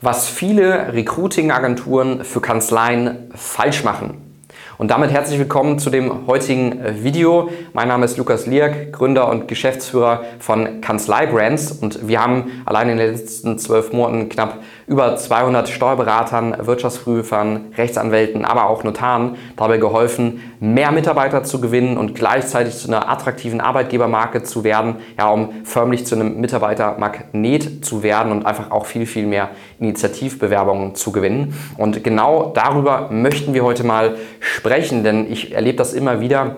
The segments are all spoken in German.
was viele Recruiting-Agenturen für Kanzleien falsch machen. Und damit herzlich willkommen zu dem heutigen äh, Video. Mein Name ist Lukas Lierk, Gründer und Geschäftsführer von Kanzlei Brands und wir haben allein in den letzten zwölf Monaten knapp über 200 Steuerberatern, Wirtschaftsprüfern, Rechtsanwälten, aber auch Notaren dabei geholfen, mehr Mitarbeiter zu gewinnen und gleichzeitig zu einer attraktiven Arbeitgebermarke zu werden, ja, um förmlich zu einem Mitarbeitermagnet zu werden und einfach auch viel, viel mehr Initiativbewerbungen zu gewinnen. Und genau darüber möchten wir heute mal sprechen, denn ich erlebe das immer wieder,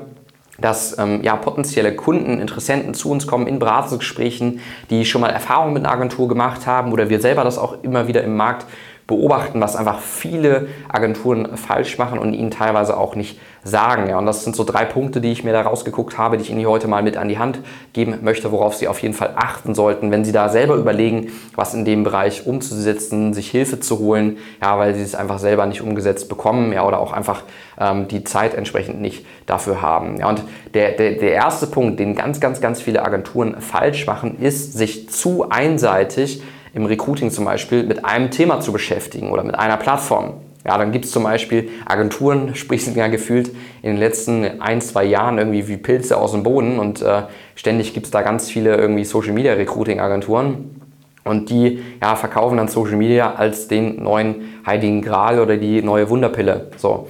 dass ähm, ja, potenzielle Kunden, Interessenten zu uns kommen in Beratungsgesprächen, die schon mal Erfahrungen mit einer Agentur gemacht haben oder wir selber das auch immer wieder im Markt beobachten, was einfach viele Agenturen falsch machen und ihnen teilweise auch nicht sagen. Ja, und das sind so drei Punkte, die ich mir da rausgeguckt habe, die ich Ihnen heute mal mit an die Hand geben möchte, worauf Sie auf jeden Fall achten sollten, wenn Sie da selber überlegen, was in dem Bereich umzusetzen, sich Hilfe zu holen, ja, weil Sie es einfach selber nicht umgesetzt bekommen, ja, oder auch einfach ähm, die Zeit entsprechend nicht dafür haben. Ja, und der, der, der erste Punkt, den ganz, ganz, ganz viele Agenturen falsch machen, ist, sich zu einseitig im Recruiting zum Beispiel mit einem Thema zu beschäftigen oder mit einer Plattform. Ja, dann gibt es zum Beispiel Agenturen, sprich sind ja gefühlt in den letzten ein, zwei Jahren irgendwie wie Pilze aus dem Boden und äh, ständig gibt es da ganz viele irgendwie Social Media Recruiting Agenturen und die ja, verkaufen dann Social Media als den neuen Heiligen Gral oder die neue Wunderpille. So.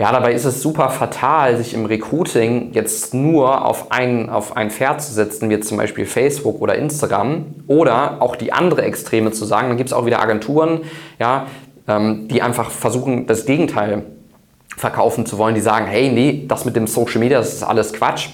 Ja, dabei ist es super fatal, sich im Recruiting jetzt nur auf ein, auf ein Pferd zu setzen, wie zum Beispiel Facebook oder Instagram, oder auch die andere Extreme zu sagen. Dann gibt es auch wieder Agenturen, ja, ähm, die einfach versuchen, das Gegenteil verkaufen zu wollen, die sagen, hey, nee, das mit dem Social Media, das ist alles Quatsch.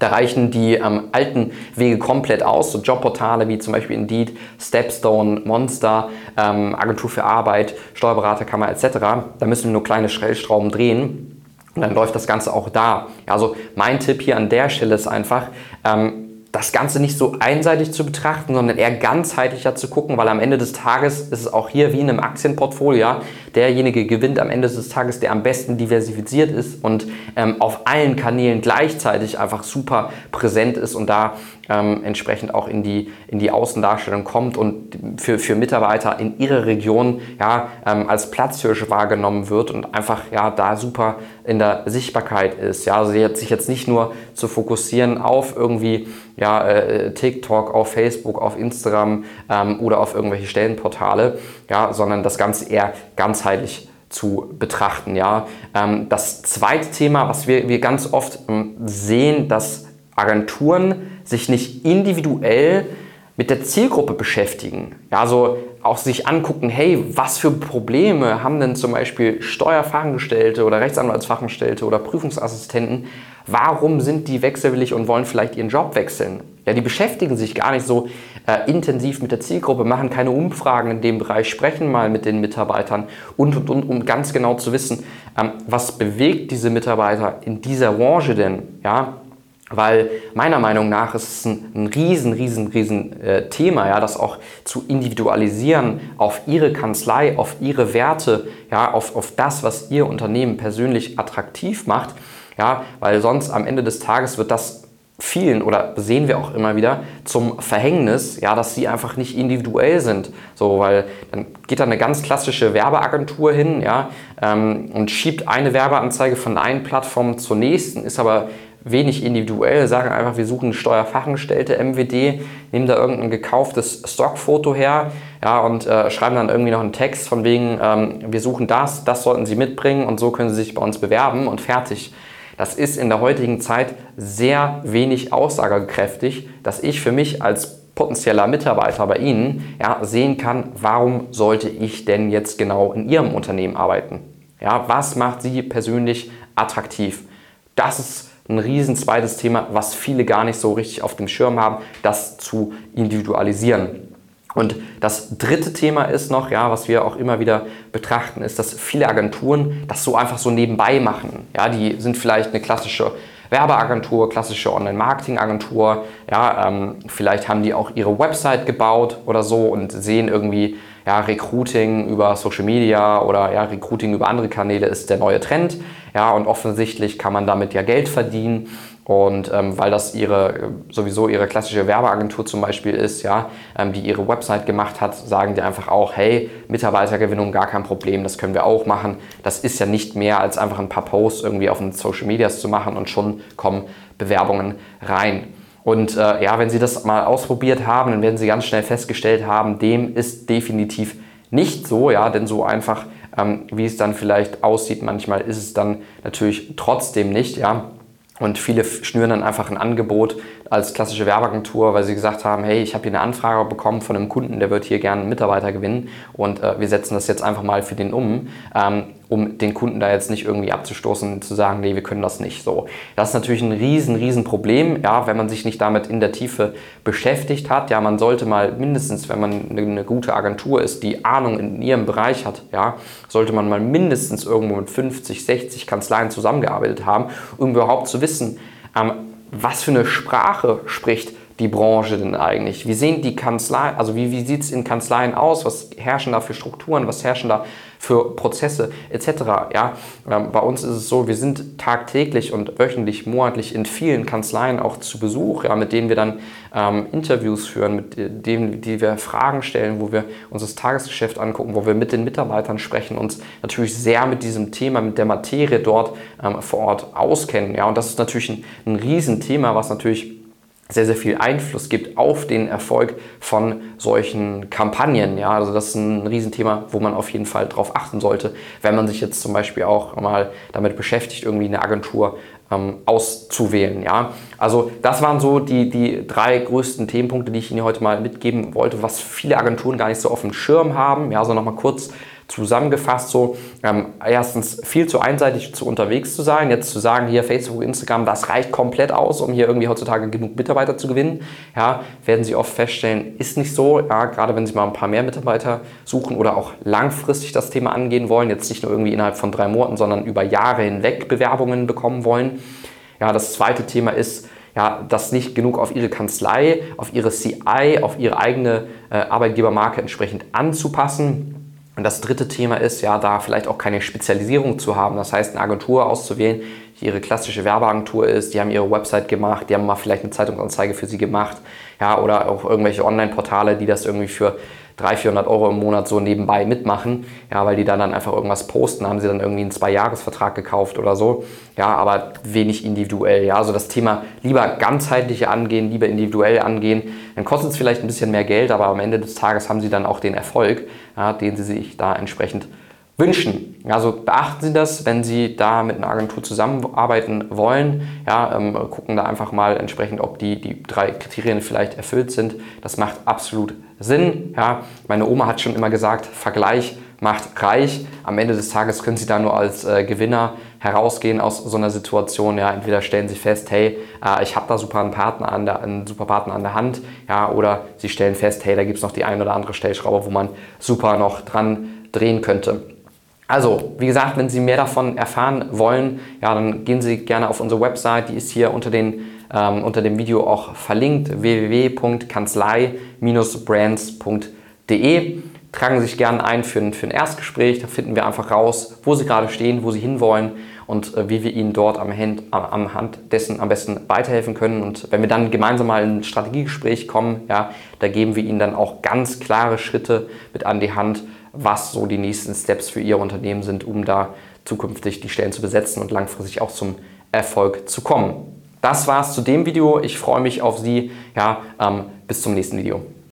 Da reichen die ähm, alten Wege komplett aus, so Jobportale wie zum Beispiel Indeed, Stepstone, Monster, ähm, Agentur für Arbeit, Steuerberaterkammer etc. Da müssen wir nur kleine Stellschrauben drehen und dann läuft das Ganze auch da. Also mein Tipp hier an der Stelle ist einfach, ähm, das Ganze nicht so einseitig zu betrachten, sondern eher ganzheitlicher zu gucken, weil am Ende des Tages ist es auch hier wie in einem Aktienportfolio, derjenige gewinnt am Ende des Tages, der am besten diversifiziert ist und ähm, auf allen Kanälen gleichzeitig einfach super präsent ist und da ähm, entsprechend auch in die, in die Außendarstellung kommt und für, für Mitarbeiter in ihrer Region ja, ähm, als Platzhirsch wahrgenommen wird und einfach ja, da super in der Sichtbarkeit ist. Ja, also sich jetzt nicht nur zu fokussieren auf irgendwie ja, äh, TikTok, auf Facebook, auf Instagram ähm, oder auf irgendwelche Stellenportale, ja, sondern das Ganze eher ganzheitlich zu betrachten. Ja. Ähm, das zweite Thema, was wir, wir ganz oft ähm, sehen, dass Agenturen sich nicht individuell mit der Zielgruppe beschäftigen. Ja, also auch sich angucken, hey, was für Probleme haben denn zum Beispiel Steuerfachangestellte oder Rechtsanwaltsfachangestellte oder Prüfungsassistenten? Warum sind die wechselwillig und wollen vielleicht ihren Job wechseln? Ja, die beschäftigen sich gar nicht so äh, intensiv mit der Zielgruppe, machen keine Umfragen in dem Bereich, sprechen mal mit den Mitarbeitern und, und, und um ganz genau zu wissen, ähm, was bewegt diese Mitarbeiter in dieser Branche denn? Ja, weil meiner Meinung nach ist es ein, ein riesen, riesen, riesen äh, Thema, ja, das auch zu individualisieren auf Ihre Kanzlei, auf Ihre Werte, ja, auf, auf das, was Ihr Unternehmen persönlich attraktiv macht, ja, weil sonst am Ende des Tages wird das vielen oder sehen wir auch immer wieder zum Verhängnis, ja, dass sie einfach nicht individuell sind. So, weil dann geht da eine ganz klassische Werbeagentur hin, ja, ähm, und schiebt eine Werbeanzeige von einer Plattform zur nächsten, ist aber wenig individuell, sagen einfach, wir suchen Steuerfachangestellte MWD, nehmen da irgendein gekauftes Stockfoto her ja, und äh, schreiben dann irgendwie noch einen Text von wegen, ähm, wir suchen das, das sollten Sie mitbringen und so können Sie sich bei uns bewerben und fertig. Das ist in der heutigen Zeit sehr wenig aussagekräftig, dass ich für mich als potenzieller Mitarbeiter bei Ihnen ja, sehen kann, warum sollte ich denn jetzt genau in Ihrem Unternehmen arbeiten? Ja, was macht Sie persönlich attraktiv? Das ist ein riesen zweites Thema, was viele gar nicht so richtig auf dem Schirm haben, das zu individualisieren. Und das dritte Thema ist noch, ja, was wir auch immer wieder betrachten, ist, dass viele Agenturen das so einfach so nebenbei machen. Ja, die sind vielleicht eine klassische Werbeagentur, klassische Online-Marketing-Agentur. Ja, ähm, vielleicht haben die auch ihre Website gebaut oder so und sehen irgendwie, ja, Recruiting über Social Media oder ja, Recruiting über andere Kanäle ist der neue Trend. Ja, und offensichtlich kann man damit ja Geld verdienen Und ähm, weil das ihre sowieso ihre klassische Werbeagentur zum Beispiel ist, ja, ähm, die ihre Website gemacht hat, sagen die einfach auch, hey, Mitarbeitergewinnung gar kein Problem, das können wir auch machen. Das ist ja nicht mehr als einfach ein paar Posts irgendwie auf den Social Medias zu machen und schon kommen Bewerbungen rein. Und äh, ja, wenn Sie das mal ausprobiert haben, dann werden Sie ganz schnell festgestellt haben, dem ist definitiv nicht so, ja, denn so einfach, ähm, wie es dann vielleicht aussieht, manchmal ist es dann natürlich trotzdem nicht, ja. Und viele schnüren dann einfach ein Angebot als klassische Werbeagentur, weil sie gesagt haben, hey, ich habe hier eine Anfrage bekommen von einem Kunden, der wird hier gerne einen Mitarbeiter gewinnen und äh, wir setzen das jetzt einfach mal für den um. Ähm, um den Kunden da jetzt nicht irgendwie abzustoßen und zu sagen, nee, wir können das nicht. So, das ist natürlich ein riesen, riesen Problem, ja, wenn man sich nicht damit in der Tiefe beschäftigt hat. Ja, man sollte mal mindestens, wenn man eine gute Agentur ist, die Ahnung in ihrem Bereich hat, ja, sollte man mal mindestens irgendwo mit 50, 60 Kanzleien zusammengearbeitet haben, um überhaupt zu wissen, ähm, was für eine Sprache spricht die Branche denn eigentlich? Wie sehen die Kanzleien, also wie, wie sieht es in Kanzleien aus? Was herrschen da für Strukturen? Was herrschen da für Prozesse etc.? Ja, ähm, bei uns ist es so, wir sind tagtäglich und wöchentlich, monatlich in vielen Kanzleien auch zu Besuch, ja, mit denen wir dann ähm, Interviews führen, mit denen die wir Fragen stellen, wo wir uns das Tagesgeschäft angucken, wo wir mit den Mitarbeitern sprechen, uns natürlich sehr mit diesem Thema, mit der Materie dort ähm, vor Ort auskennen. Ja, und das ist natürlich ein, ein Riesenthema, was natürlich sehr, sehr viel Einfluss gibt auf den Erfolg von solchen Kampagnen. Ja, also das ist ein Riesenthema, wo man auf jeden Fall drauf achten sollte, wenn man sich jetzt zum Beispiel auch mal damit beschäftigt, irgendwie eine Agentur ähm, auszuwählen. Ja, also das waren so die, die drei größten Themenpunkte, die ich Ihnen heute mal mitgeben wollte, was viele Agenturen gar nicht so auf dem Schirm haben. Ja, also nochmal kurz zusammengefasst so, ähm, erstens viel zu einseitig zu unterwegs zu sein, jetzt zu sagen, hier Facebook, Instagram, das reicht komplett aus, um hier irgendwie heutzutage genug Mitarbeiter zu gewinnen, ja, werden Sie oft feststellen, ist nicht so, ja, gerade wenn Sie mal ein paar mehr Mitarbeiter suchen oder auch langfristig das Thema angehen wollen, jetzt nicht nur irgendwie innerhalb von drei Monaten, sondern über Jahre hinweg Bewerbungen bekommen wollen. Ja, das zweite Thema ist, ja, das nicht genug auf ihre Kanzlei, auf ihre CI, auf ihre eigene äh, Arbeitgebermarke entsprechend anzupassen und das dritte Thema ist ja, da vielleicht auch keine Spezialisierung zu haben. Das heißt, eine Agentur auszuwählen, die ihre klassische Werbeagentur ist, die haben ihre Website gemacht, die haben mal vielleicht eine Zeitungsanzeige für sie gemacht, ja, oder auch irgendwelche Online-Portale, die das irgendwie für 300, 400 Euro im Monat so nebenbei mitmachen, ja, weil die dann, dann einfach irgendwas posten, haben sie dann irgendwie einen Zwei-Jahres-Vertrag gekauft oder so, ja, aber wenig individuell, ja, also das Thema lieber ganzheitlich angehen, lieber individuell angehen, dann kostet es vielleicht ein bisschen mehr Geld, aber am Ende des Tages haben sie dann auch den Erfolg, ja, den sie sich da entsprechend wünschen. Also beachten Sie das, wenn Sie da mit einer Agentur zusammenarbeiten wollen. Ja, ähm, gucken da einfach mal entsprechend, ob die, die drei Kriterien vielleicht erfüllt sind. Das macht absolut Sinn. Ja, meine Oma hat schon immer gesagt, Vergleich macht reich. Am Ende des Tages können Sie da nur als äh, Gewinner herausgehen aus so einer Situation. Ja, entweder stellen Sie fest, hey, äh, ich habe da super einen Partner an der, einen super Partner an der Hand, ja, oder Sie stellen fest, hey, da gibt es noch die ein oder andere Stellschraube, wo man super noch dran drehen könnte. Also, wie gesagt, wenn Sie mehr davon erfahren wollen, ja, dann gehen Sie gerne auf unsere Website, die ist hier unter, den, ähm, unter dem Video auch verlinkt, www.kanzlei-brands.de. Tragen Sie sich gerne ein für ein, für ein Erstgespräch, da finden wir einfach raus, wo Sie gerade stehen, wo Sie hinwollen und äh, wie wir Ihnen dort am Hand, am Hand dessen am besten weiterhelfen können. Und wenn wir dann gemeinsam mal in ein Strategiegespräch kommen, ja, da geben wir Ihnen dann auch ganz klare Schritte mit an die Hand, was so die nächsten Steps für Ihr Unternehmen sind, um da zukünftig die Stellen zu besetzen und langfristig auch zum Erfolg zu kommen. Das war's zu dem Video. Ich freue mich auf Sie. Ja, ähm, bis zum nächsten Video.